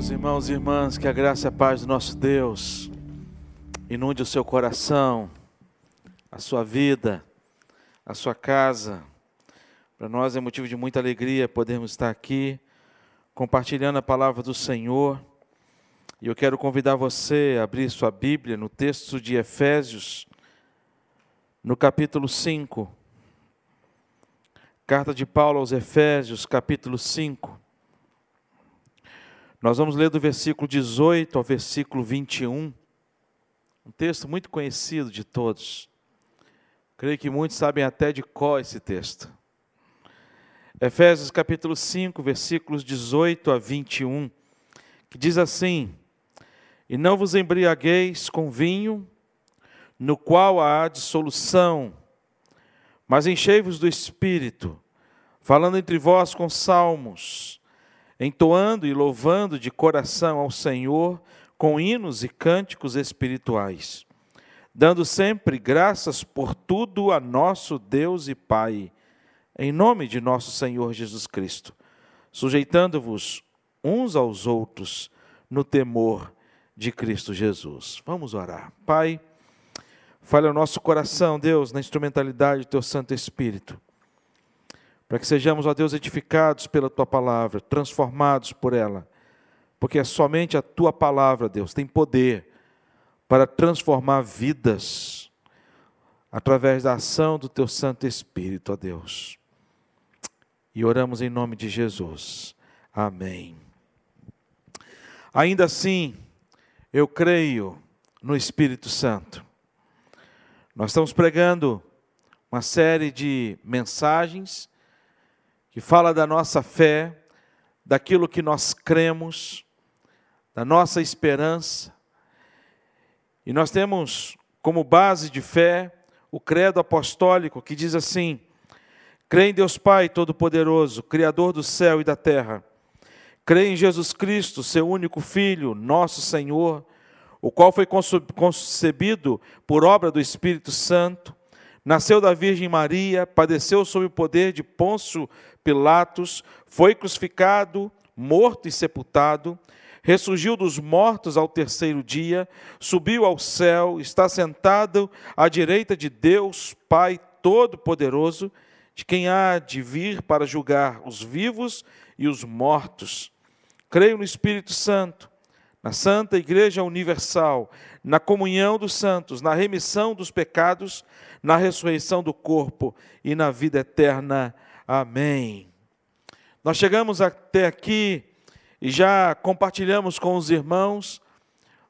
Meus irmãos e irmãs, que a graça e a paz do nosso Deus inunde o seu coração, a sua vida, a sua casa. Para nós é motivo de muita alegria podermos estar aqui compartilhando a palavra do Senhor. E eu quero convidar você a abrir sua Bíblia no texto de Efésios, no capítulo 5. Carta de Paulo aos Efésios, capítulo 5. Nós vamos ler do versículo 18 ao versículo 21, um texto muito conhecido de todos. Creio que muitos sabem até de qual esse texto. Efésios capítulo 5, versículos 18 a 21, que diz assim: E não vos embriagueis com vinho, no qual há dissolução, mas enchei-vos do espírito, falando entre vós com salmos, entoando e louvando de coração ao Senhor com hinos e cânticos espirituais, dando sempre graças por tudo a nosso Deus e Pai, em nome de nosso Senhor Jesus Cristo, sujeitando-vos uns aos outros no temor de Cristo Jesus. Vamos orar. Pai, fale ao nosso coração, Deus, na instrumentalidade do teu Santo Espírito para que sejamos, ó Deus, edificados pela tua palavra, transformados por ela, porque é somente a tua palavra, Deus, tem poder para transformar vidas através da ação do teu Santo Espírito, ó Deus. E oramos em nome de Jesus. Amém. Ainda assim, eu creio no Espírito Santo. Nós estamos pregando uma série de mensagens que fala da nossa fé, daquilo que nós cremos, da nossa esperança. E nós temos como base de fé o credo apostólico que diz assim: Crê em Deus Pai Todo-Poderoso, Criador do céu e da terra. Crê em Jesus Cristo, seu único Filho, nosso Senhor, o qual foi concebido por obra do Espírito Santo, nasceu da Virgem Maria, padeceu sob o poder de Pôncio Pilatos, foi crucificado, morto e sepultado, ressurgiu dos mortos ao terceiro dia, subiu ao céu, está sentado à direita de Deus, Pai Todo-Poderoso, de quem há de vir para julgar os vivos e os mortos. Creio no Espírito Santo, na Santa Igreja Universal, na comunhão dos santos, na remissão dos pecados, na ressurreição do corpo e na vida eterna. Amém. Nós chegamos até aqui e já compartilhamos com os irmãos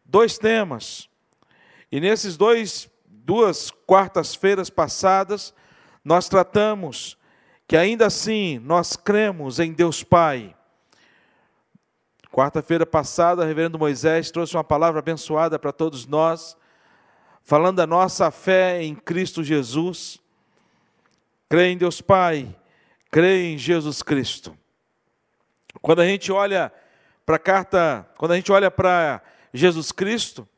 dois temas. E nesses dois duas quartas-feiras passadas, nós tratamos que ainda assim nós cremos em Deus Pai. Quarta-feira passada, o reverendo Moisés trouxe uma palavra abençoada para todos nós, falando da nossa fé em Cristo Jesus. Crê em Deus Pai, crê em Jesus Cristo. Quando a gente olha para a carta, quando a gente olha para Jesus Cristo,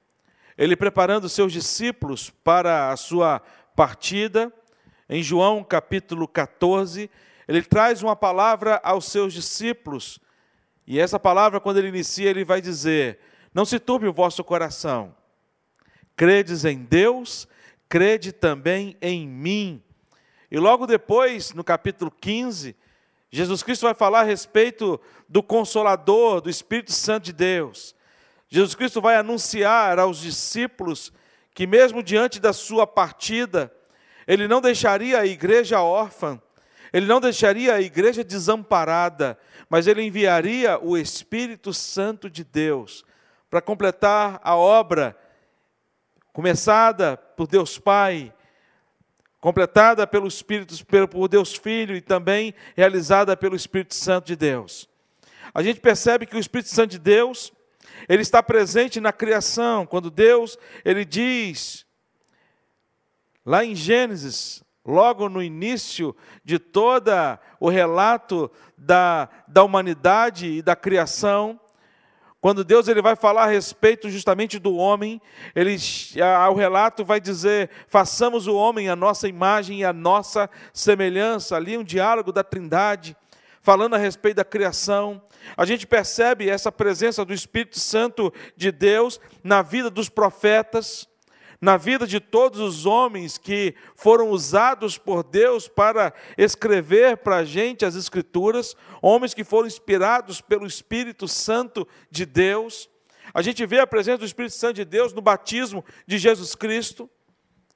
ele preparando seus discípulos para a sua partida, em João capítulo 14, ele traz uma palavra aos seus discípulos, e essa palavra, quando ele inicia, ele vai dizer: Não se turbe o vosso coração, credes em Deus, crede também em mim. E logo depois, no capítulo 15, Jesus Cristo vai falar a respeito do Consolador, do Espírito Santo de Deus. Jesus Cristo vai anunciar aos discípulos que, mesmo diante da sua partida, ele não deixaria a igreja órfã, ele não deixaria a igreja desamparada, mas ele enviaria o Espírito Santo de Deus para completar a obra começada por Deus Pai completada pelo Espírito, por Deus Filho e também realizada pelo Espírito Santo de Deus. A gente percebe que o Espírito Santo de Deus, ele está presente na criação, quando Deus, ele diz, lá em Gênesis, logo no início de toda o relato da, da humanidade e da criação, quando Deus ele vai falar a respeito justamente do homem, ele, o relato vai dizer: façamos o homem a nossa imagem e a nossa semelhança. Ali um diálogo da Trindade, falando a respeito da criação. A gente percebe essa presença do Espírito Santo de Deus na vida dos profetas, na vida de todos os homens que foram usados por Deus para escrever para a gente as Escrituras, homens que foram inspirados pelo Espírito Santo de Deus. A gente vê a presença do Espírito Santo de Deus no batismo de Jesus Cristo,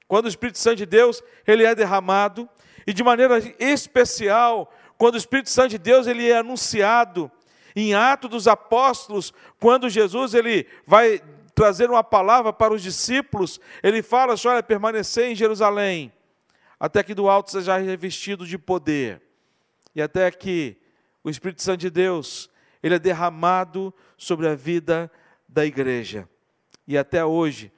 quando o Espírito Santo de Deus ele é derramado, e de maneira especial quando o Espírito Santo de Deus ele é anunciado em Atos dos Apóstolos, quando Jesus ele vai trazer uma palavra para os discípulos, ele fala: olha, permanecer em Jerusalém, até que do alto seja revestido de poder, e até que o Espírito Santo de Deus ele é derramado sobre a vida da igreja. E até hoje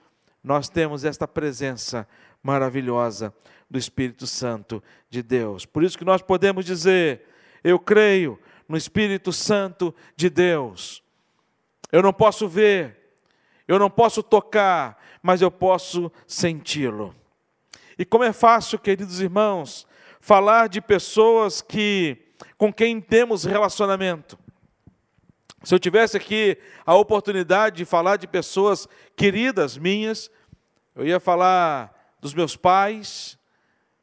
nós temos esta presença maravilhosa do Espírito Santo de Deus. Por isso que nós podemos dizer: eu creio no Espírito Santo de Deus. Eu não posso ver, eu não posso tocar, mas eu posso senti-lo. E como é fácil, queridos irmãos, falar de pessoas que com quem temos relacionamento. Se eu tivesse aqui a oportunidade de falar de pessoas queridas minhas, eu ia falar dos meus pais,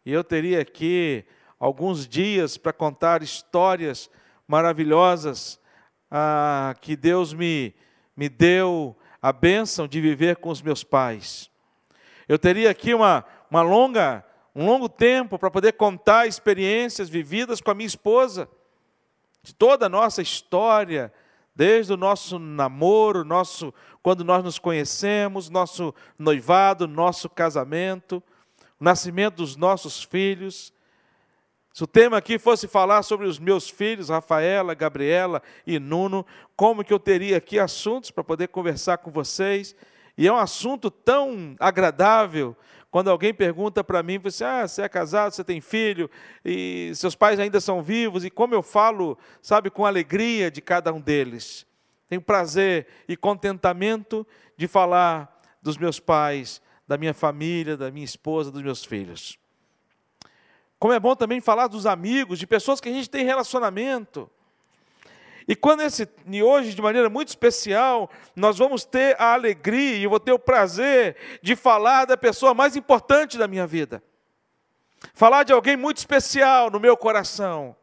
e eu teria aqui alguns dias para contar histórias maravilhosas ah, que Deus me, me deu a bênção de viver com os meus pais. Eu teria aqui uma, uma longa, um longo tempo para poder contar experiências vividas com a minha esposa, de toda a nossa história, desde o nosso namoro, nosso, quando nós nos conhecemos, nosso noivado, nosso casamento o nascimento dos nossos filhos. Se o tema aqui fosse falar sobre os meus filhos, Rafaela, Gabriela e Nuno, como que eu teria aqui assuntos para poder conversar com vocês? E é um assunto tão agradável quando alguém pergunta para mim, você, ah, você é casado, você tem filho, e seus pais ainda são vivos, e como eu falo, sabe, com alegria de cada um deles. Tenho prazer e contentamento de falar dos meus pais da minha família, da minha esposa, dos meus filhos. Como é bom também falar dos amigos, de pessoas que a gente tem relacionamento. E quando esse, e hoje, de maneira muito especial, nós vamos ter a alegria e eu vou ter o prazer de falar da pessoa mais importante da minha vida. Falar de alguém muito especial no meu coração.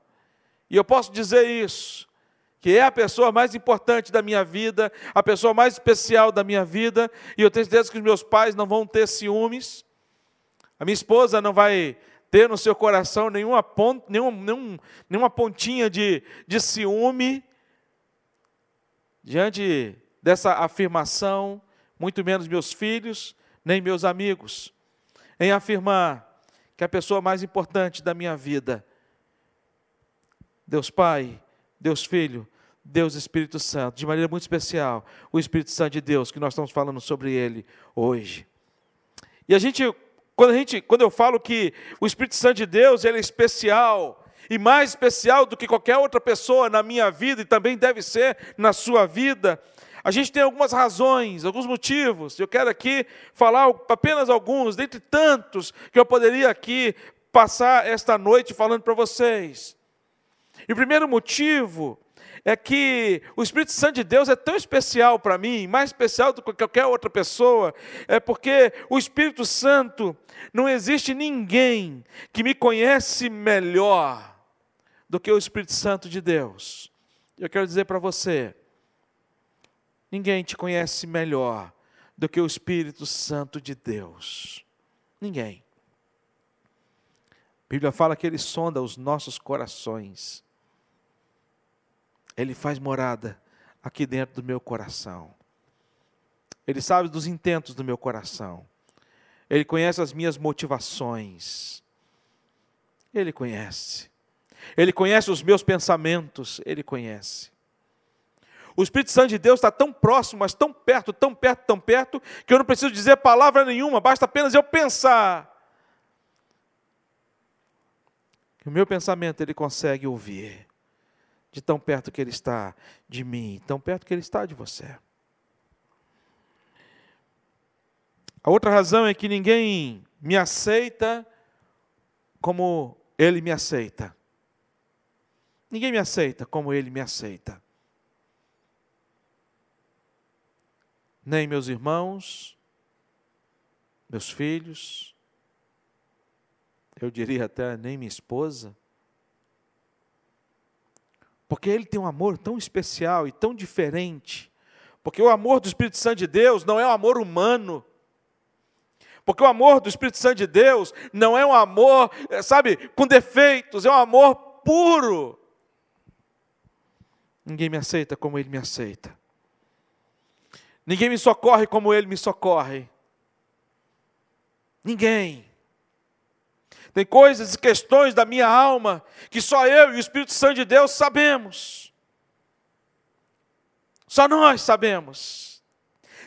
E eu posso dizer isso, que é a pessoa mais importante da minha vida, a pessoa mais especial da minha vida, e eu tenho certeza que os meus pais não vão ter ciúmes, a minha esposa não vai ter no seu coração nenhuma, nenhum, nenhum, nenhuma pontinha de, de ciúme diante dessa afirmação, muito menos meus filhos, nem meus amigos, em afirmar que a pessoa mais importante da minha vida, Deus Pai, Deus Filho, Deus Espírito Santo, de maneira muito especial, o Espírito Santo de Deus, que nós estamos falando sobre ele hoje. E a gente, quando, a gente, quando eu falo que o Espírito Santo de Deus ele é especial, e mais especial do que qualquer outra pessoa na minha vida, e também deve ser na sua vida, a gente tem algumas razões, alguns motivos. Eu quero aqui falar apenas alguns, dentre tantos que eu poderia aqui passar esta noite falando para vocês. E o primeiro motivo é que o Espírito Santo de Deus é tão especial para mim, mais especial do que qualquer outra pessoa, é porque o Espírito Santo, não existe ninguém que me conhece melhor do que o Espírito Santo de Deus. Eu quero dizer para você, ninguém te conhece melhor do que o Espírito Santo de Deus. Ninguém. A Bíblia fala que ele sonda os nossos corações ele faz morada aqui dentro do meu coração. Ele sabe dos intentos do meu coração. Ele conhece as minhas motivações. Ele conhece. Ele conhece os meus pensamentos. Ele conhece. O Espírito Santo de Deus está tão próximo, mas tão perto, tão perto, tão perto, que eu não preciso dizer palavra nenhuma, basta apenas eu pensar. O meu pensamento ele consegue ouvir de tão perto que Ele está de mim, tão perto que Ele está de você. A outra razão é que ninguém me aceita como Ele me aceita. Ninguém me aceita como Ele me aceita. Nem meus irmãos, meus filhos, eu diria até nem minha esposa. Porque Ele tem um amor tão especial e tão diferente. Porque o amor do Espírito Santo de Deus não é um amor humano. Porque o amor do Espírito Santo de Deus não é um amor, eh, sabe, com defeitos, é um amor puro. Ninguém me aceita como Ele me aceita. Ninguém me socorre como Ele me socorre. Ninguém. Tem coisas e questões da minha alma que só eu e o Espírito Santo de Deus sabemos. Só nós sabemos.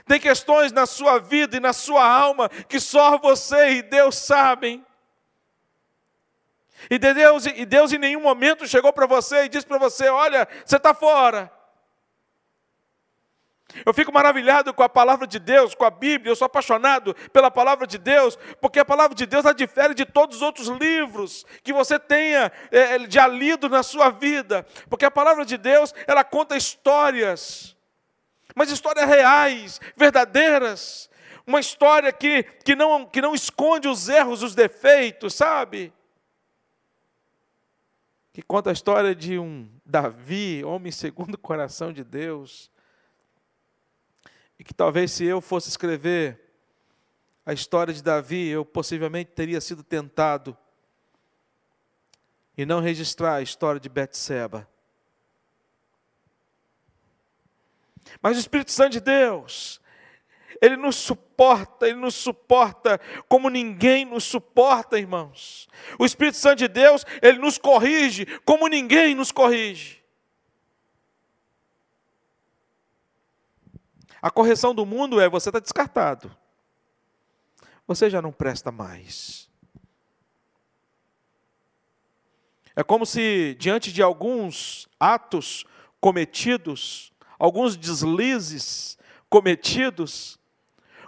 Tem questões na sua vida e na sua alma que só você e Deus sabem. E Deus, e Deus em nenhum momento chegou para você e disse para você: Olha, você está fora. Eu fico maravilhado com a palavra de Deus, com a Bíblia, eu sou apaixonado pela palavra de Deus, porque a palavra de Deus ela difere de todos os outros livros que você tenha é, já lido na sua vida, porque a palavra de Deus ela conta histórias, mas histórias reais, verdadeiras, uma história que, que, não, que não esconde os erros, os defeitos, sabe? Que conta a história de um Davi, homem segundo o coração de Deus, e que talvez se eu fosse escrever a história de Davi, eu possivelmente teria sido tentado e não registrar a história de Betseba. Mas o Espírito Santo de Deus, ele nos suporta, ele nos suporta como ninguém nos suporta, irmãos. O Espírito Santo de Deus, ele nos corrige como ninguém nos corrige. A correção do mundo é você está descartado. Você já não presta mais. É como se, diante de alguns atos cometidos, alguns deslizes cometidos,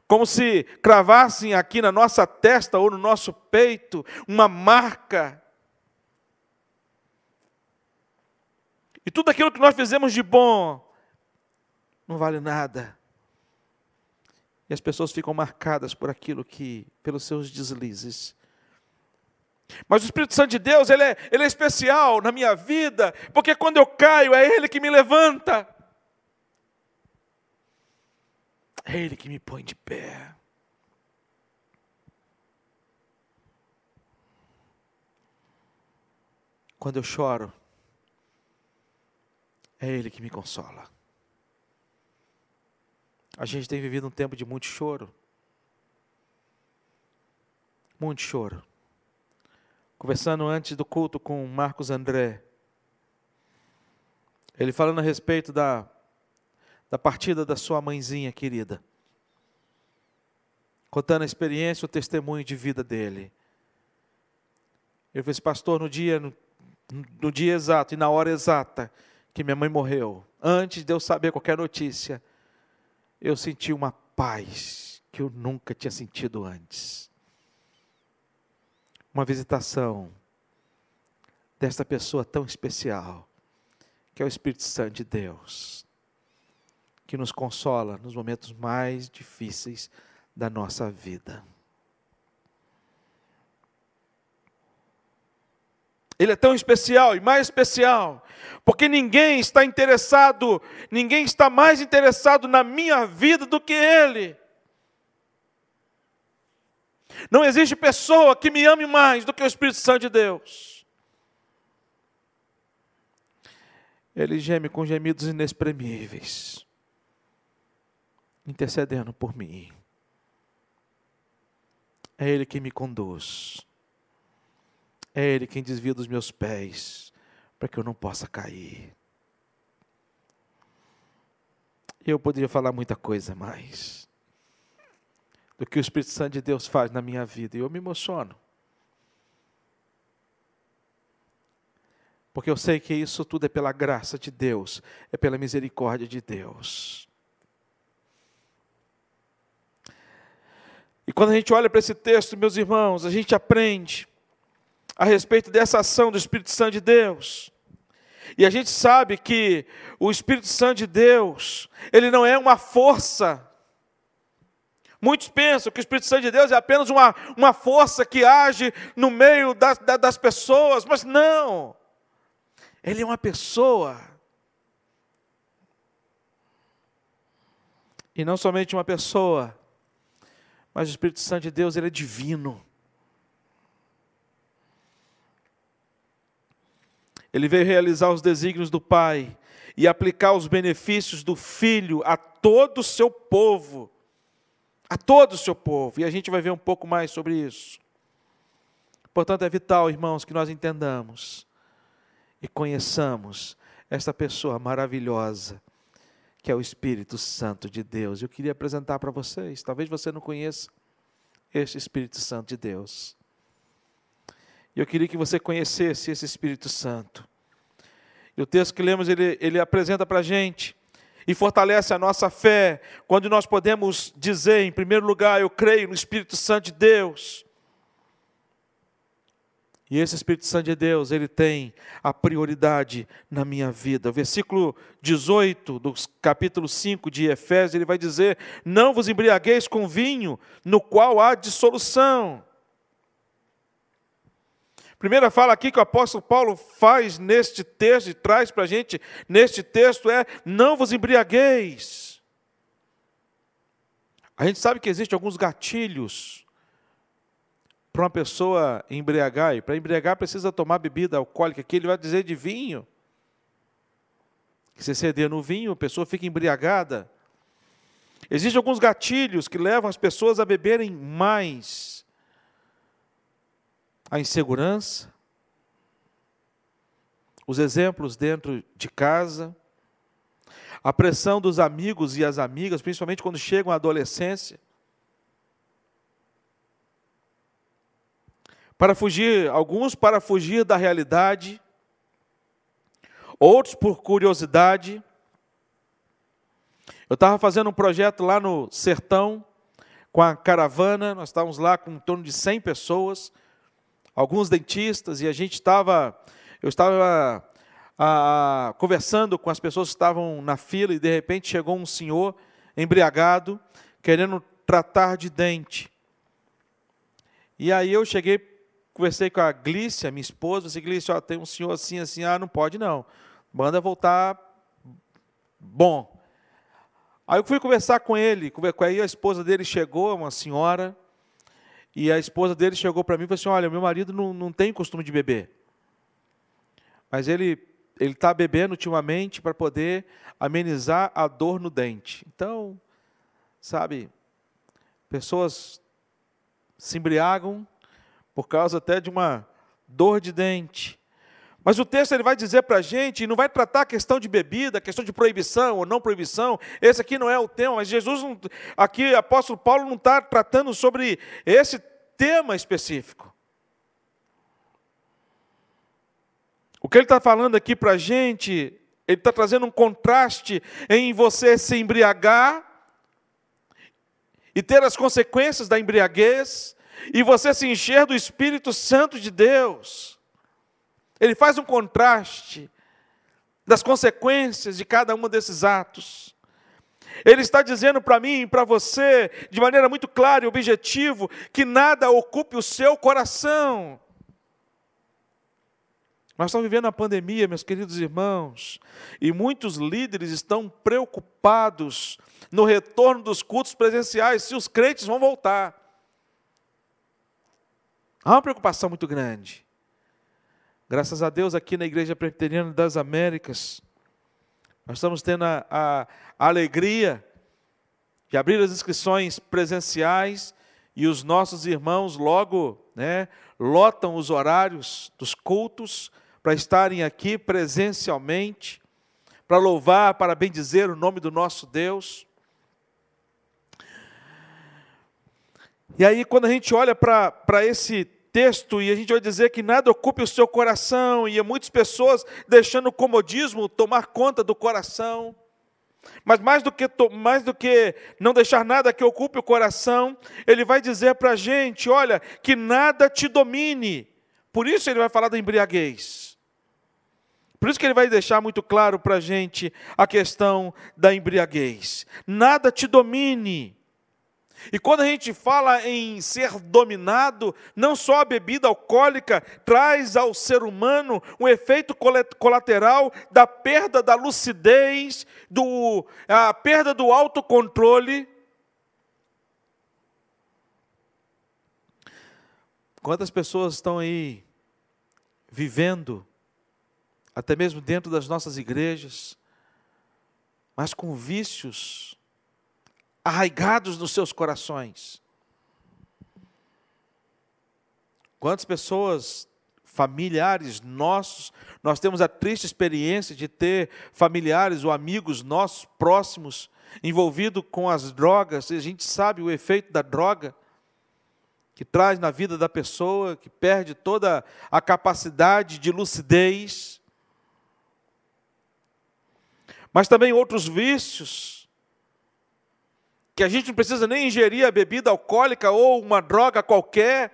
como se cravassem aqui na nossa testa ou no nosso peito uma marca. E tudo aquilo que nós fizemos de bom não vale nada. E as pessoas ficam marcadas por aquilo que, pelos seus deslizes. Mas o Espírito Santo de Deus, ele é, ele é especial na minha vida, porque quando eu caio, é Ele que me levanta. É Ele que me põe de pé. Quando eu choro, é Ele que me consola. A gente tem vivido um tempo de muito choro. Muito choro. Conversando antes do culto com Marcos André, ele falando a respeito da, da partida da sua mãezinha querida, contando a experiência, o testemunho de vida dele. Ele fez, pastor, no dia, no, no dia exato e na hora exata que minha mãe morreu, antes de eu saber qualquer notícia, eu senti uma paz que eu nunca tinha sentido antes. Uma visitação desta pessoa tão especial, que é o Espírito Santo de Deus, que nos consola nos momentos mais difíceis da nossa vida. Ele é tão especial e mais especial, porque ninguém está interessado, ninguém está mais interessado na minha vida do que Ele. Não existe pessoa que me ame mais do que o Espírito Santo de Deus. Ele geme com gemidos inexprimíveis, intercedendo por mim. É Ele que me conduz. É Ele quem desvia dos meus pés, para que eu não possa cair. Eu poderia falar muita coisa mais do que o Espírito Santo de Deus faz na minha vida, e eu me emociono. Porque eu sei que isso tudo é pela graça de Deus, é pela misericórdia de Deus. E quando a gente olha para esse texto, meus irmãos, a gente aprende a respeito dessa ação do Espírito Santo de Deus. E a gente sabe que o Espírito Santo de Deus, ele não é uma força. Muitos pensam que o Espírito Santo de Deus é apenas uma, uma força que age no meio das, das pessoas, mas não. Ele é uma pessoa. E não somente uma pessoa, mas o Espírito Santo de Deus, ele é divino. Ele veio realizar os desígnios do Pai e aplicar os benefícios do Filho a todo o seu povo. A todo o seu povo. E a gente vai ver um pouco mais sobre isso. Portanto, é vital, irmãos, que nós entendamos e conheçamos esta pessoa maravilhosa, que é o Espírito Santo de Deus. Eu queria apresentar para vocês, talvez você não conheça este Espírito Santo de Deus. E eu queria que você conhecesse esse Espírito Santo. E o texto que lemos, ele, ele apresenta para a gente e fortalece a nossa fé, quando nós podemos dizer, em primeiro lugar, eu creio no Espírito Santo de Deus. E esse Espírito Santo de Deus, ele tem a prioridade na minha vida. O versículo 18 do capítulo 5 de Efésios, ele vai dizer: Não vos embriagueis com vinho, no qual há dissolução Primeira fala aqui que o apóstolo Paulo faz neste texto e traz para a gente neste texto é: não vos embriagueis. A gente sabe que existem alguns gatilhos para uma pessoa embriagar, e para embriagar precisa tomar bebida alcoólica, aqui ele vai dizer de vinho. Que se ceder no vinho, a pessoa fica embriagada. Existem alguns gatilhos que levam as pessoas a beberem mais a insegurança, os exemplos dentro de casa, a pressão dos amigos e as amigas, principalmente quando chegam à adolescência. Para fugir, alguns para fugir da realidade, outros por curiosidade. Eu estava fazendo um projeto lá no sertão, com a caravana, nós estávamos lá com em torno de 100 pessoas, alguns dentistas, e a gente estava, eu estava a, conversando com as pessoas que estavam na fila, e de repente chegou um senhor embriagado, querendo tratar de dente. E aí eu cheguei, conversei com a Glícia, minha esposa, disse, Glícia, ó, tem um senhor assim, assim, ah, não pode não, manda voltar bom. Aí eu fui conversar com ele, aí a esposa dele chegou, uma senhora, e a esposa dele chegou para mim e falou assim: Olha, meu marido não, não tem costume de beber. Mas ele ele está bebendo ultimamente para poder amenizar a dor no dente. Então, sabe, pessoas se embriagam por causa até de uma dor de dente. Mas o texto ele vai dizer para a gente, não vai tratar a questão de bebida, a questão de proibição ou não proibição, esse aqui não é o tema, mas Jesus, aqui, o apóstolo Paulo não está tratando sobre esse tema específico. O que ele está falando aqui para a gente, ele está trazendo um contraste em você se embriagar e ter as consequências da embriaguez, e você se encher do Espírito Santo de Deus. Ele faz um contraste das consequências de cada um desses atos. Ele está dizendo para mim e para você, de maneira muito clara e objetivo, que nada ocupe o seu coração. Nós estamos vivendo a pandemia, meus queridos irmãos, e muitos líderes estão preocupados no retorno dos cultos presenciais, se os crentes vão voltar. Há uma preocupação muito grande. Graças a Deus, aqui na Igreja Presbiteriana das Américas, nós estamos tendo a, a, alegria de abrir as inscrições presenciais e os nossos irmãos logo né, lotam os horários dos cultos para estarem aqui presencialmente, para louvar, para bendizer o nome do nosso Deus. E aí, quando a gente olha para esse texto e a gente vai dizer que nada ocupe o seu coração, e há muitas pessoas deixando o comodismo tomar conta do coração. Mas mais do, que, mais do que não deixar nada que ocupe o coração, ele vai dizer para a gente: olha, que nada te domine. Por isso ele vai falar da embriaguez. Por isso que ele vai deixar muito claro para a gente a questão da embriaguez. Nada te domine. E quando a gente fala em ser dominado, não só a bebida alcoólica traz ao ser humano um efeito colateral da perda da lucidez, do, a perda do autocontrole. Quantas pessoas estão aí vivendo até mesmo dentro das nossas igrejas, mas com vícios arraigados nos seus corações. Quantas pessoas, familiares nossos, nós temos a triste experiência de ter familiares ou amigos nossos próximos envolvidos com as drogas, e a gente sabe o efeito da droga que traz na vida da pessoa, que perde toda a capacidade de lucidez mas também outros vícios, que a gente não precisa nem ingerir a bebida alcoólica ou uma droga qualquer.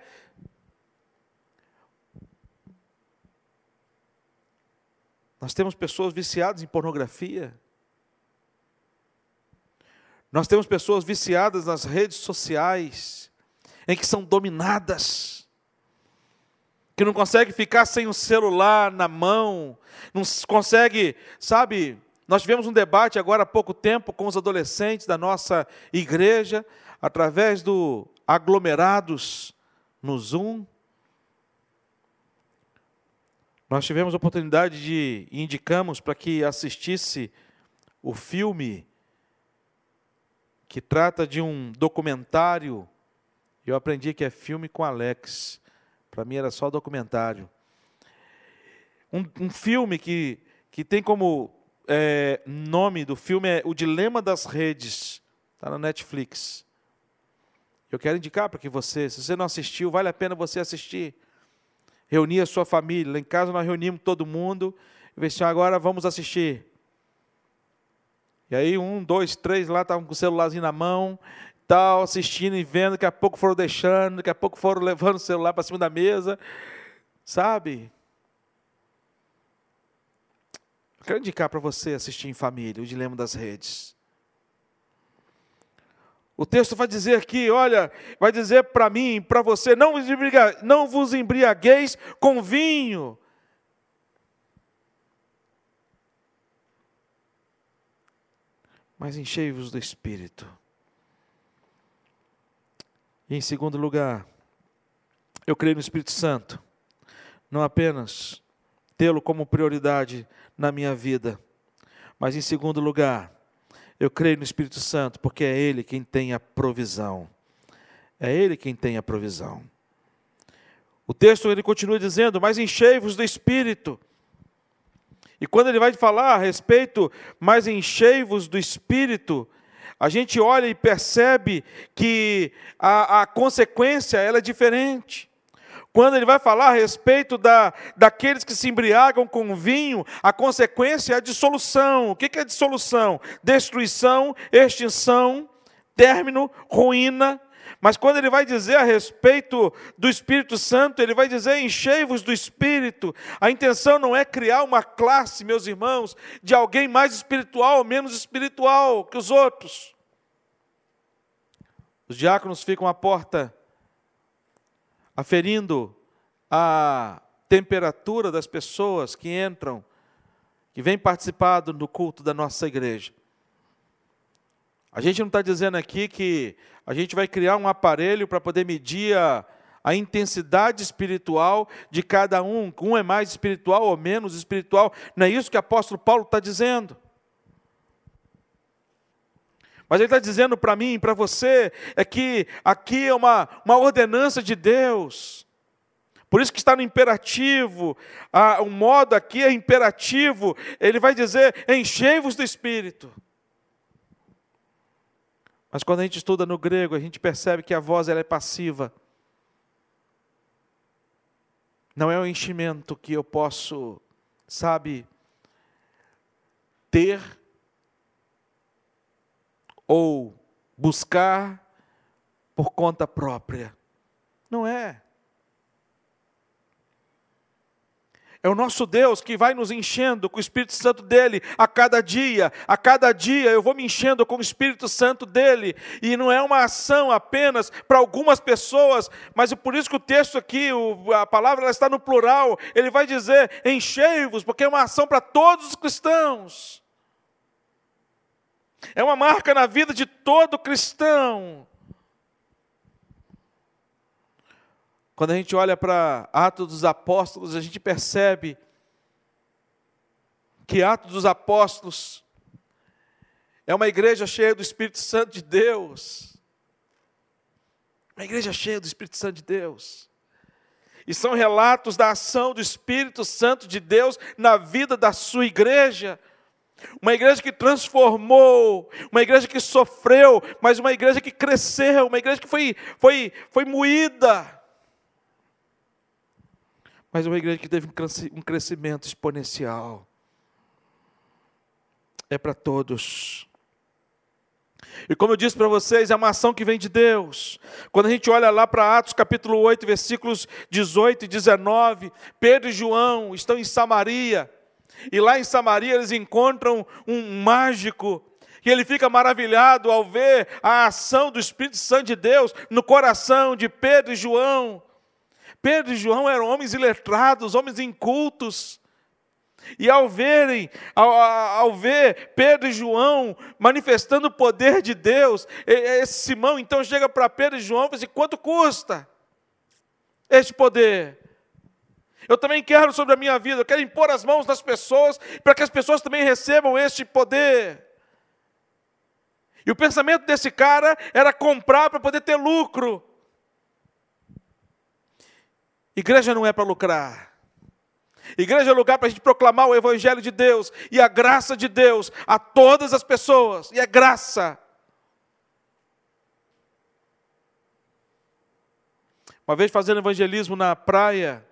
Nós temos pessoas viciadas em pornografia. Nós temos pessoas viciadas nas redes sociais, em que são dominadas, que não consegue ficar sem o celular na mão, não consegue, sabe, nós tivemos um debate agora há pouco tempo com os adolescentes da nossa igreja, através do aglomerados no Zoom. Nós tivemos a oportunidade de indicamos para que assistisse o filme que trata de um documentário. Eu aprendi que é filme com Alex. Para mim era só documentário. Um, um filme que, que tem como é, nome do filme é O Dilema das Redes. Está na Netflix. Eu quero indicar para que você, se você não assistiu, vale a pena você assistir. Reunir a sua família. Lá em casa nós reunimos todo mundo. E agora vamos assistir. E aí um, dois, três lá estavam com o celularzinho na mão, tal, assistindo e vendo, daqui a pouco foram deixando, daqui a pouco foram levando o celular para cima da mesa. Sabe? Quero indicar para você assistir em família o Dilema das Redes. O texto vai dizer aqui, olha, vai dizer para mim, para você, não vos, não vos embriagueis com vinho. Mas enchei-vos do Espírito. E em segundo lugar, eu creio no Espírito Santo, não apenas tê-lo como prioridade na minha vida. Mas em segundo lugar, eu creio no Espírito Santo, porque é Ele quem tem a provisão. É Ele quem tem a provisão. O texto ele continua dizendo: Mas enchei-vos do Espírito. E quando ele vai falar a respeito, mas enchei-vos do Espírito, a gente olha e percebe que a, a consequência ela é diferente. Quando ele vai falar a respeito da, daqueles que se embriagam com vinho, a consequência é a dissolução. O que é dissolução? Destruição, extinção, término, ruína. Mas quando ele vai dizer a respeito do Espírito Santo, ele vai dizer: enchei-vos do Espírito. A intenção não é criar uma classe, meus irmãos, de alguém mais espiritual ou menos espiritual que os outros. Os diáconos ficam à porta aferindo a temperatura das pessoas que entram, que vêm participar do culto da nossa igreja. A gente não está dizendo aqui que a gente vai criar um aparelho para poder medir a, a intensidade espiritual de cada um, um é mais espiritual ou menos espiritual. Não é isso que o apóstolo Paulo está dizendo. Mas ele está dizendo para mim para você é que aqui é uma, uma ordenança de Deus. Por isso que está no imperativo, ah, o modo aqui é imperativo, ele vai dizer: enchei-vos do Espírito. Mas quando a gente estuda no grego, a gente percebe que a voz ela é passiva. Não é o enchimento que eu posso, sabe, ter ou buscar por conta própria. Não é. É o nosso Deus que vai nos enchendo com o Espírito Santo dele a cada dia. A cada dia eu vou me enchendo com o Espírito Santo dele. E não é uma ação apenas para algumas pessoas, mas é por isso que o texto aqui, a palavra ela está no plural. Ele vai dizer: enchei-vos, porque é uma ação para todos os cristãos. É uma marca na vida de todo cristão. Quando a gente olha para Atos dos Apóstolos, a gente percebe que Atos dos Apóstolos é uma igreja cheia do Espírito Santo de Deus. Uma igreja cheia do Espírito Santo de Deus. E são relatos da ação do Espírito Santo de Deus na vida da sua igreja. Uma igreja que transformou, uma igreja que sofreu, mas uma igreja que cresceu, uma igreja que foi, foi, foi moída mas uma igreja que teve um crescimento exponencial. É para todos. E como eu disse para vocês, é uma ação que vem de Deus. Quando a gente olha lá para Atos capítulo 8, versículos 18 e 19, Pedro e João estão em Samaria, e lá em Samaria eles encontram um mágico, e ele fica maravilhado ao ver a ação do Espírito Santo de Deus no coração de Pedro e João. Pedro e João eram homens iletrados, homens incultos. E ao verem, ao, ao, ver Pedro e João manifestando o poder de Deus, esse Simão então chega para Pedro e João e fala assim: quanto custa este poder? Eu também quero sobre a minha vida, eu quero impor as mãos das pessoas, para que as pessoas também recebam este poder. E o pensamento desse cara era comprar para poder ter lucro. Igreja não é para lucrar. Igreja é lugar para a gente proclamar o Evangelho de Deus e a graça de Deus a todas as pessoas. E é graça. Uma vez fazendo evangelismo na praia,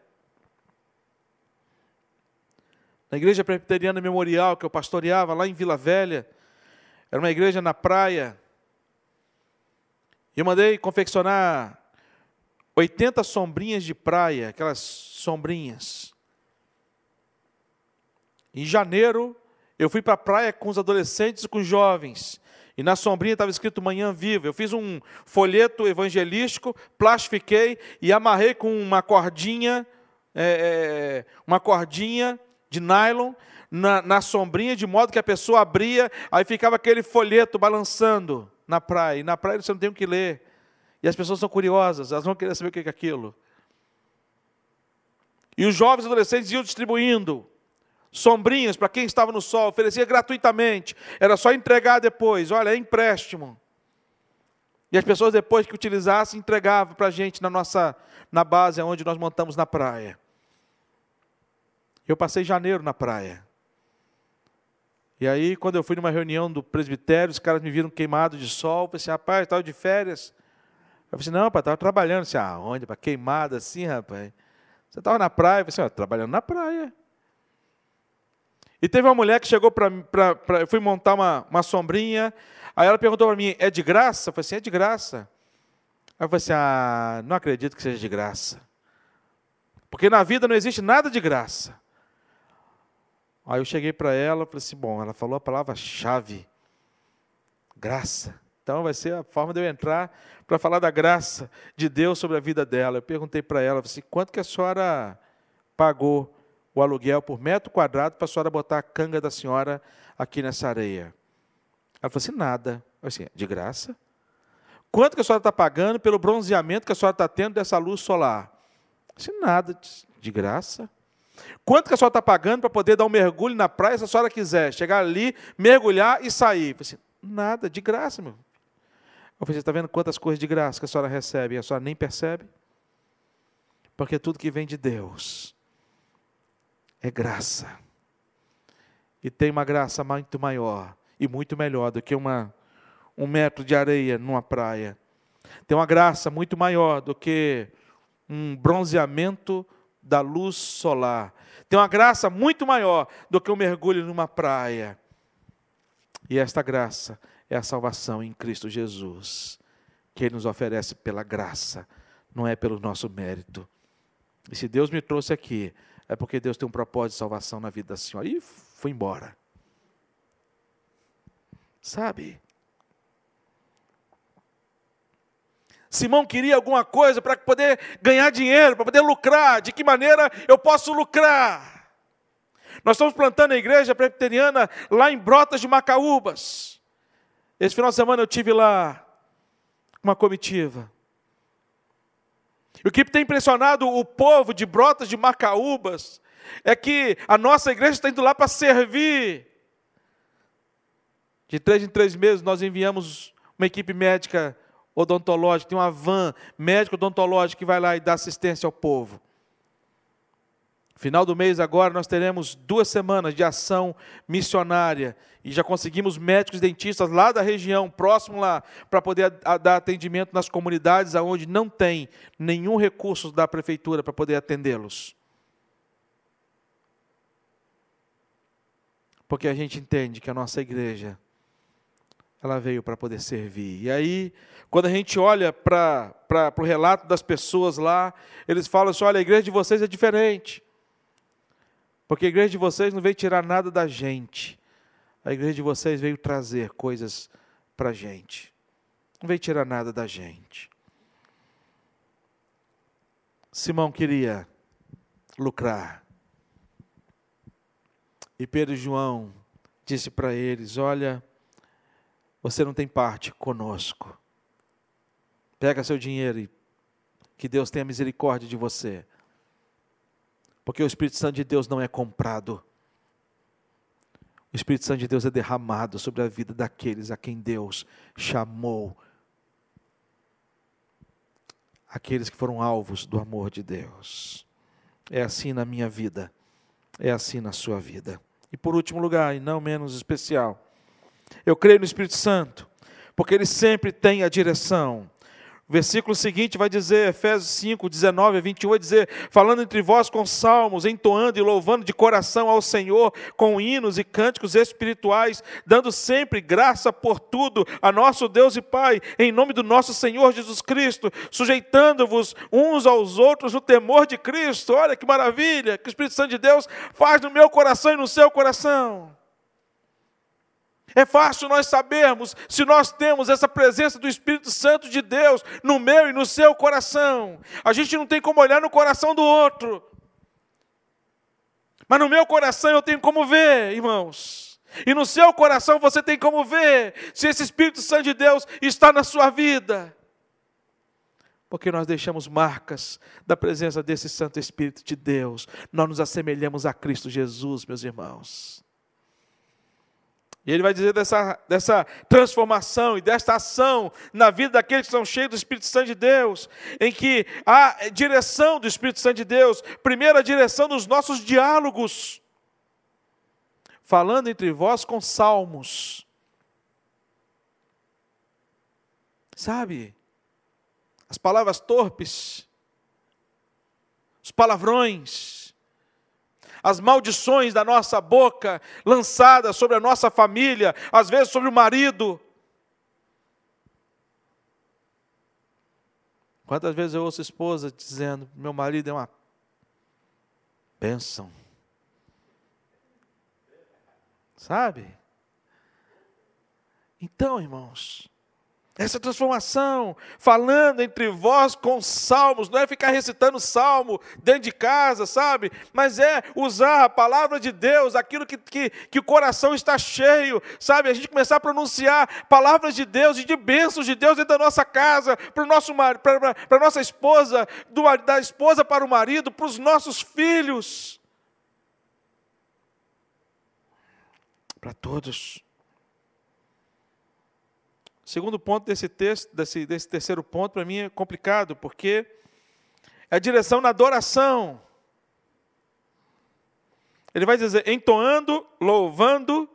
na igreja presbiteriana memorial que eu pastoreava lá em Vila Velha, era uma igreja na praia, e eu mandei confeccionar 80 sombrinhas de praia, aquelas sombrinhas. Em janeiro, eu fui para a praia com os adolescentes e com os jovens. E na sombrinha estava escrito Manhã Viva. Eu fiz um folheto evangelístico, plastifiquei e amarrei com uma cordinha, é, é uma cordinha de nylon na, na sombrinha, de modo que a pessoa abria, aí ficava aquele folheto balançando na praia. E na praia você não tem o que ler. E as pessoas são curiosas, elas vão querer saber o que é aquilo. E os jovens adolescentes iam distribuindo sombrinhas para quem estava no sol, oferecia gratuitamente. Era só entregar depois, olha, é empréstimo. E as pessoas depois que utilizassem entregavam para a gente na nossa na base onde nós montamos na praia. Eu passei janeiro na praia. E aí, quando eu fui numa reunião do presbitério, os caras me viram queimado de sol. Eu pensei, rapaz, estava de férias. Eu falei assim, não, rapaz, estava trabalhando. Assim, aonde? Para queimada assim, rapaz. Você estava na praia? Eu falei assim, trabalhando na praia. E teve uma mulher que chegou para. Eu fui montar uma, uma sombrinha. Aí ela perguntou para mim, é de graça? Eu falei assim, é de graça. Aí eu falei assim, ah, não acredito que seja de graça. Porque na vida não existe nada de graça. Aí eu cheguei para ela, falei assim, bom, ela falou a palavra-chave. Graça. Então vai ser a forma de eu entrar para falar da graça de Deus sobre a vida dela. Eu perguntei para ela, assim, quanto que a senhora pagou o aluguel por metro quadrado para a senhora botar a canga da senhora aqui nessa areia? Ela falou assim, nada. Eu assim, de graça? Quanto que a senhora está pagando pelo bronzeamento que a senhora está tendo dessa luz solar? Eu disse, nada, de graça. Quanto que a senhora está pagando para poder dar um mergulho na praia se a senhora quiser? Chegar ali, mergulhar e sair? Eu falei assim, nada, de graça, meu. Eu falei, está vendo quantas coisas de graça que a senhora recebe e a senhora nem percebe? Porque tudo que vem de Deus é graça. E tem uma graça muito maior e muito melhor do que uma, um metro de areia numa praia. Tem uma graça muito maior do que um bronzeamento da luz solar. Tem uma graça muito maior do que um mergulho numa praia. E esta graça é a salvação em Cristo Jesus, que Ele nos oferece pela graça, não é pelo nosso mérito. E se Deus me trouxe aqui, é porque Deus tem um propósito de salvação na vida da senhora. E foi embora. Sabe? Simão queria alguma coisa para poder ganhar dinheiro, para poder lucrar. De que maneira eu posso lucrar? Nós estamos plantando a igreja presbiteriana lá em Brotas de Macaúbas. Esse final de semana eu tive lá uma comitiva. E o que tem impressionado o povo de Brotas de Macaúbas é que a nossa igreja está indo lá para servir. De três em três meses nós enviamos uma equipe médica odontológica, tem uma van médico odontológica que vai lá e dá assistência ao povo. Final do mês agora nós teremos duas semanas de ação missionária e já conseguimos médicos dentistas lá da região, próximo lá, para poder dar atendimento nas comunidades aonde não tem nenhum recurso da prefeitura para poder atendê-los. Porque a gente entende que a nossa igreja ela veio para poder servir. E aí, quando a gente olha para o relato das pessoas lá, eles falam assim: olha, a igreja de vocês é diferente. Porque a igreja de vocês não veio tirar nada da gente. A igreja de vocês veio trazer coisas para a gente. Não veio tirar nada da gente. Simão queria lucrar. E Pedro e João disse para eles: Olha, você não tem parte conosco. Pega seu dinheiro e que Deus tenha misericórdia de você. Porque o Espírito Santo de Deus não é comprado. O Espírito Santo de Deus é derramado sobre a vida daqueles a quem Deus chamou. Aqueles que foram alvos do amor de Deus. É assim na minha vida. É assim na sua vida. E por último lugar, e não menos especial, eu creio no Espírito Santo, porque ele sempre tem a direção. O versículo seguinte vai dizer, Efésios 5, 19 a 21, vai dizer: falando entre vós com salmos, entoando e louvando de coração ao Senhor, com hinos e cânticos espirituais, dando sempre graça por tudo a nosso Deus e Pai, em nome do nosso Senhor Jesus Cristo, sujeitando-vos uns aos outros no temor de Cristo. Olha que maravilha que o Espírito Santo de Deus faz no meu coração e no seu coração. É fácil nós sabermos se nós temos essa presença do Espírito Santo de Deus no meu e no seu coração. A gente não tem como olhar no coração do outro. Mas no meu coração eu tenho como ver, irmãos. E no seu coração você tem como ver se esse Espírito Santo de Deus está na sua vida. Porque nós deixamos marcas da presença desse Santo Espírito de Deus. Nós nos assemelhamos a Cristo Jesus, meus irmãos. E ele vai dizer dessa, dessa transformação e desta ação na vida daqueles que são cheios do Espírito Santo de Deus, em que a direção do Espírito Santo de Deus, primeiro a direção dos nossos diálogos, falando entre vós com salmos. Sabe? As palavras torpes, os palavrões, as maldições da nossa boca lançadas sobre a nossa família, às vezes sobre o marido. Quantas vezes eu ouço esposa dizendo: meu marido é uma bênção. Sabe? Então, irmãos, essa transformação, falando entre vós com salmos, não é ficar recitando salmo dentro de casa, sabe? Mas é usar a palavra de Deus, aquilo que, que, que o coração está cheio, sabe? A gente começar a pronunciar palavras de Deus e de bênçãos de Deus dentro da nossa casa, para a nossa esposa, do, da esposa para o marido, para os nossos filhos. Para todos. Segundo ponto desse texto, desse, desse terceiro ponto, para mim é complicado, porque é a direção na adoração. Ele vai dizer, entoando, louvando,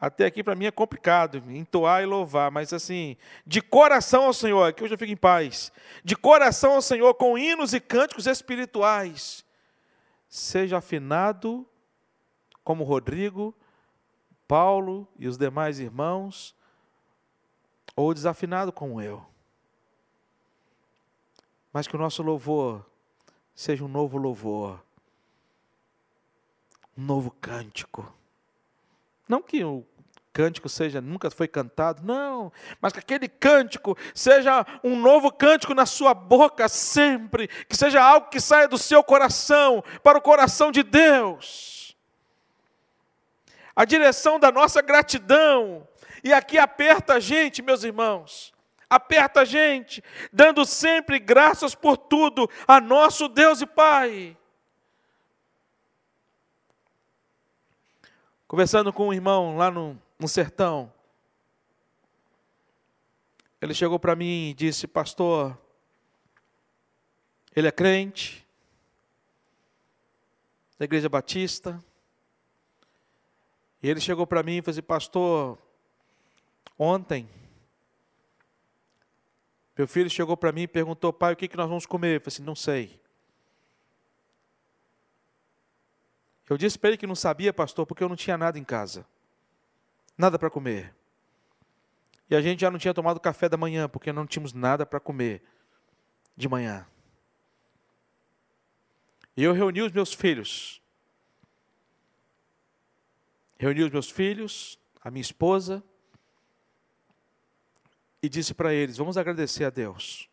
até aqui para mim é complicado, entoar e louvar, mas assim, de coração ao Senhor, aqui eu fico em paz, de coração ao Senhor, com hinos e cânticos espirituais, seja afinado, como Rodrigo, Paulo e os demais irmãos, ou desafinado como eu. Mas que o nosso louvor seja um novo louvor, um novo cântico. Não que o cântico seja nunca foi cantado, não, mas que aquele cântico seja um novo cântico na sua boca sempre, que seja algo que saia do seu coração para o coração de Deus. A direção da nossa gratidão, e aqui aperta a gente, meus irmãos, aperta a gente, dando sempre graças por tudo a nosso Deus e Pai. Conversando com um irmão lá no, no sertão, ele chegou para mim e disse: Pastor, ele é crente, da Igreja Batista, e ele chegou para mim e falou assim: Pastor, ontem, meu filho chegou para mim e perguntou: Pai, o que, que nós vamos comer? Eu falei assim: Não sei. Eu disse para ele que não sabia, pastor, porque eu não tinha nada em casa. Nada para comer. E a gente já não tinha tomado café da manhã, porque não tínhamos nada para comer de manhã. E eu reuni os meus filhos. Reuni os meus filhos, a minha esposa, e disse para eles: Vamos agradecer a Deus.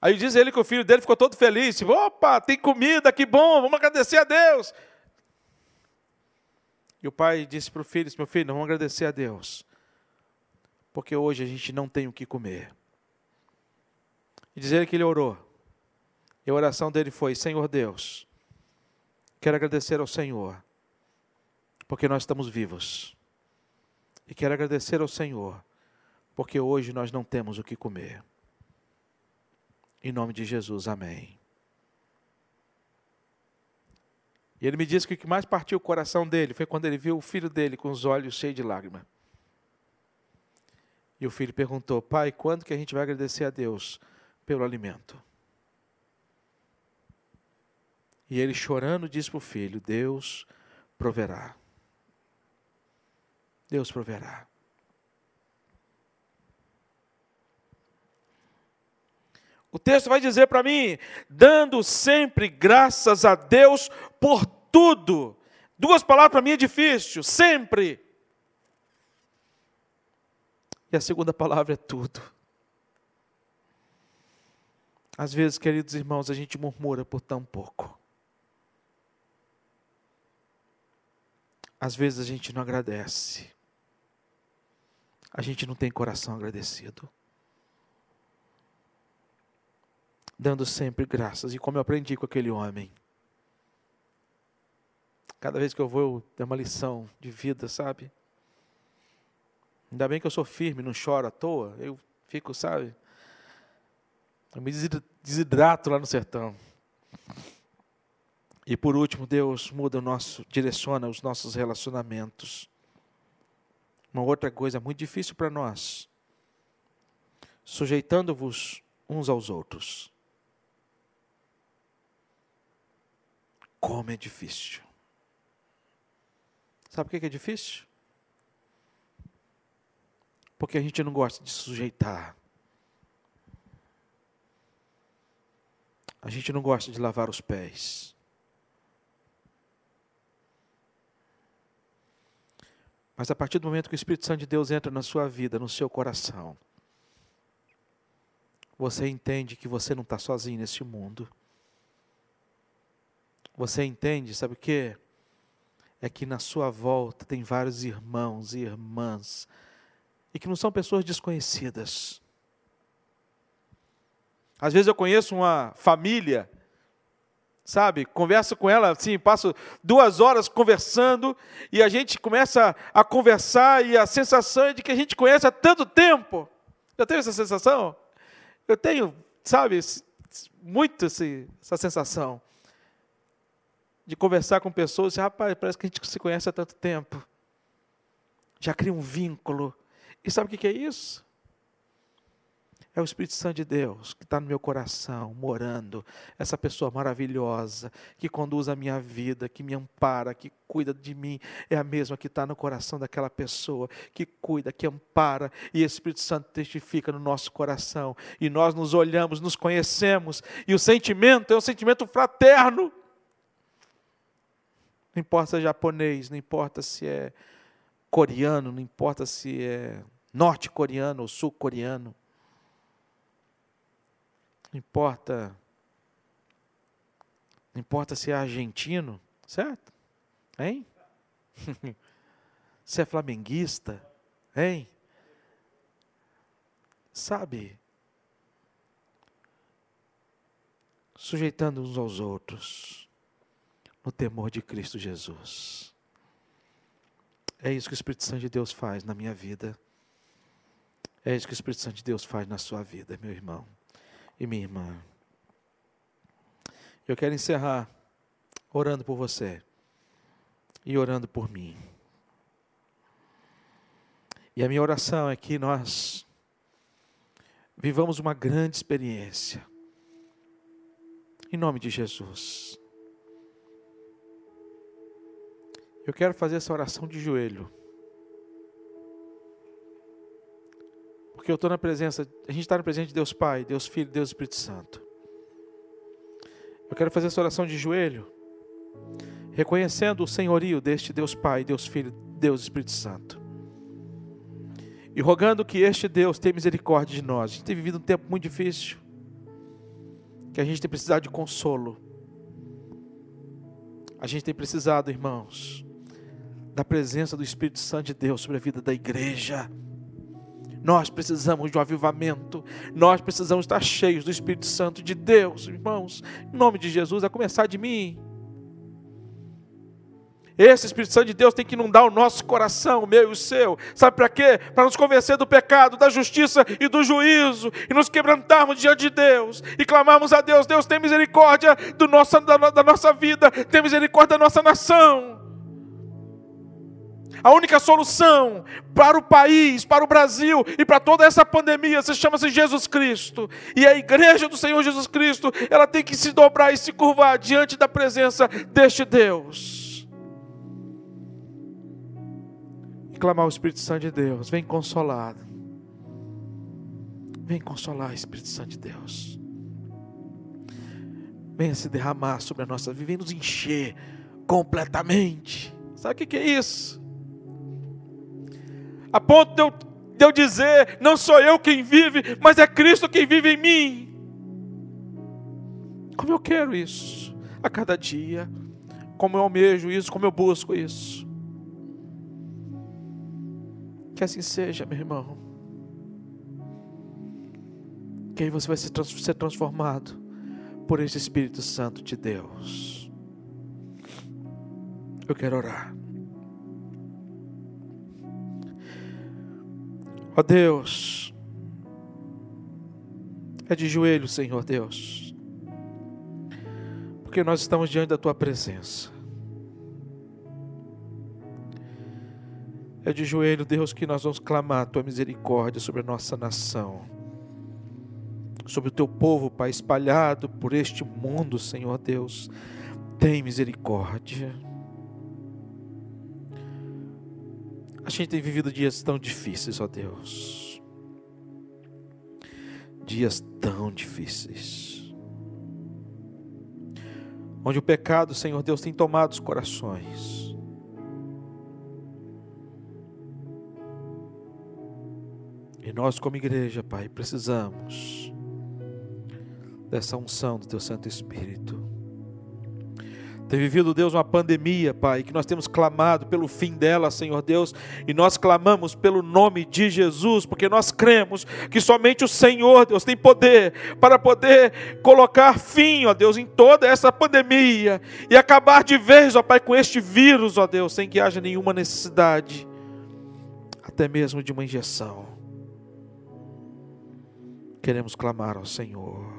Aí diz ele que o filho dele ficou todo feliz. Opa, tem comida, que bom, vamos agradecer a Deus. E o pai disse para o filho: Meu filho, vamos agradecer a Deus, porque hoje a gente não tem o que comer. E dizer que ele orou. E a oração dele foi: Senhor Deus, quero agradecer ao Senhor, porque nós estamos vivos. E quero agradecer ao Senhor, porque hoje nós não temos o que comer. Em nome de Jesus, amém. E ele me disse que o que mais partiu o coração dele foi quando ele viu o filho dele com os olhos cheios de lágrimas. E o filho perguntou: Pai, quando que a gente vai agradecer a Deus pelo alimento? E ele chorando disse para o filho: Deus proverá. Deus proverá. O texto vai dizer para mim, dando sempre graças a Deus por tudo. Duas palavras para mim é difícil, sempre. E a segunda palavra é tudo. Às vezes, queridos irmãos, a gente murmura por tão pouco. Às vezes a gente não agradece. A gente não tem coração agradecido. dando sempre graças. E como eu aprendi com aquele homem. Cada vez que eu vou, eu uma lição de vida, sabe? Ainda bem que eu sou firme, não choro à toa. Eu fico, sabe? Eu me desidrato lá no sertão. E por último, Deus muda o nosso, direciona os nossos relacionamentos. Uma outra coisa muito difícil para nós. Sujeitando-vos uns aos outros. Como é difícil. Sabe por que é difícil? Porque a gente não gosta de sujeitar. A gente não gosta de lavar os pés. Mas a partir do momento que o Espírito Santo de Deus entra na sua vida, no seu coração, você entende que você não está sozinho nesse mundo. Você entende, sabe o que? É que na sua volta tem vários irmãos e irmãs, e que não são pessoas desconhecidas. Às vezes eu conheço uma família, sabe? Converso com ela assim, passo duas horas conversando, e a gente começa a conversar, e a sensação é de que a gente conhece há tanto tempo. Já teve essa sensação? Eu tenho, sabe, muito essa sensação de conversar com pessoas e, rapaz, parece que a gente se conhece há tanto tempo. Já cria um vínculo. E sabe o que é isso? É o Espírito Santo de Deus que está no meu coração, morando. Essa pessoa maravilhosa, que conduz a minha vida, que me ampara, que cuida de mim, é a mesma que está no coração daquela pessoa, que cuida, que ampara, e o Espírito Santo testifica no nosso coração. E nós nos olhamos, nos conhecemos, e o sentimento é um sentimento fraterno. Não importa se é japonês, não importa se é coreano, não importa se é norte-coreano ou sul-coreano. Não importa. Não importa se é argentino, certo? Hein? se é flamenguista, hein? Sabe? Sujeitando uns aos outros, no temor de Cristo Jesus. É isso que o Espírito Santo de Deus faz na minha vida. É isso que o Espírito Santo de Deus faz na sua vida, meu irmão e minha irmã. Eu quero encerrar orando por você e orando por mim. E a minha oração é que nós vivamos uma grande experiência. Em nome de Jesus. Eu quero fazer essa oração de joelho. Porque eu estou na presença, a gente está na presença de Deus Pai, Deus Filho, Deus Espírito Santo. Eu quero fazer essa oração de joelho, reconhecendo o senhorio deste Deus Pai, Deus Filho, Deus Espírito Santo. E rogando que este Deus tenha misericórdia de nós. A gente tem vivido um tempo muito difícil, que a gente tem precisado de consolo. A gente tem precisado, irmãos, da presença do Espírito Santo de Deus sobre a vida da igreja. Nós precisamos de um avivamento. Nós precisamos estar cheios do Espírito Santo de Deus, irmãos. Em nome de Jesus, a começar de mim. Esse Espírito Santo de Deus tem que inundar o nosso coração, o meu e o seu. Sabe para quê? Para nos convencer do pecado, da justiça e do juízo. E nos quebrantarmos diante de Deus. E clamarmos a Deus: Deus, tem misericórdia do nosso, da, da nossa vida. Tem misericórdia da nossa nação. A única solução para o país, para o Brasil e para toda essa pandemia se chama-se Jesus Cristo. E a igreja do Senhor Jesus Cristo, ela tem que se dobrar e se curvar diante da presença deste Deus. E clamar o Espírito Santo de Deus, vem consolado. Vem consolar, Espírito Santo de Deus. Venha se derramar sobre a nossa vida, vem nos encher completamente. Sabe o que é isso? A ponto de eu, de eu dizer: não sou eu quem vive, mas é Cristo quem vive em mim. Como eu quero isso a cada dia, como eu almejo isso, como eu busco isso. Que assim seja, meu irmão. Que aí você vai ser transformado por esse Espírito Santo de Deus. Eu quero orar. Ó Deus, é de joelho, Senhor Deus, porque nós estamos diante da Tua presença. É de joelho, Deus, que nós vamos clamar a Tua misericórdia sobre a nossa nação, sobre o Teu povo, Pai, espalhado por este mundo, Senhor Deus. Tem misericórdia. A gente tem vivido dias tão difíceis, ó Deus. Dias tão difíceis. Onde o pecado, Senhor Deus, tem tomado os corações. E nós, como igreja, Pai, precisamos dessa unção do Teu Santo Espírito. Tem vivido, Deus, uma pandemia, Pai, que nós temos clamado pelo fim dela, Senhor Deus, e nós clamamos pelo nome de Jesus, porque nós cremos que somente o Senhor, Deus, tem poder para poder colocar fim, ó Deus, em toda essa pandemia e acabar de vez, ó Pai, com este vírus, ó Deus, sem que haja nenhuma necessidade, até mesmo de uma injeção. Queremos clamar ao Senhor.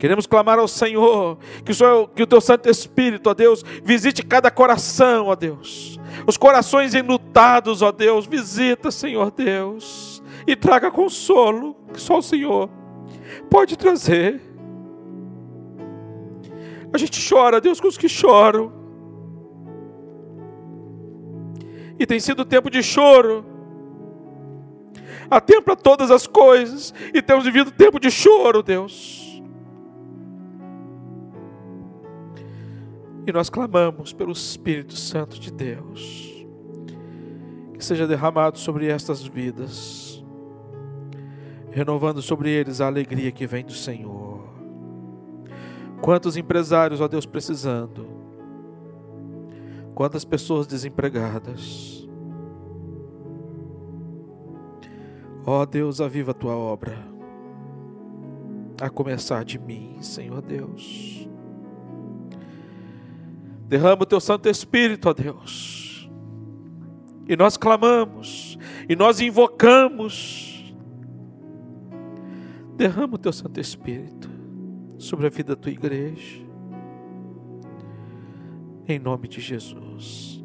Queremos clamar ao Senhor, que o, Senhor, que o teu Santo Espírito, ó Deus, visite cada coração, ó Deus. Os corações enlutados, ó Deus, visita, Senhor Deus, e traga consolo, que só o Senhor pode trazer. A gente chora, Deus, com os que choram. E tem sido tempo de choro. Há tempo para todas as coisas, e temos vivido tempo de choro, Deus. E nós clamamos pelo Espírito Santo de Deus, que seja derramado sobre estas vidas, renovando sobre eles a alegria que vem do Senhor. Quantos empresários, ó Deus, precisando, quantas pessoas desempregadas. Ó Deus, aviva a tua obra, a começar de mim, Senhor Deus. Derrama o teu Santo Espírito, ó Deus. E nós clamamos, e nós invocamos. Derrama o teu Santo Espírito sobre a vida da tua igreja. Em nome de Jesus.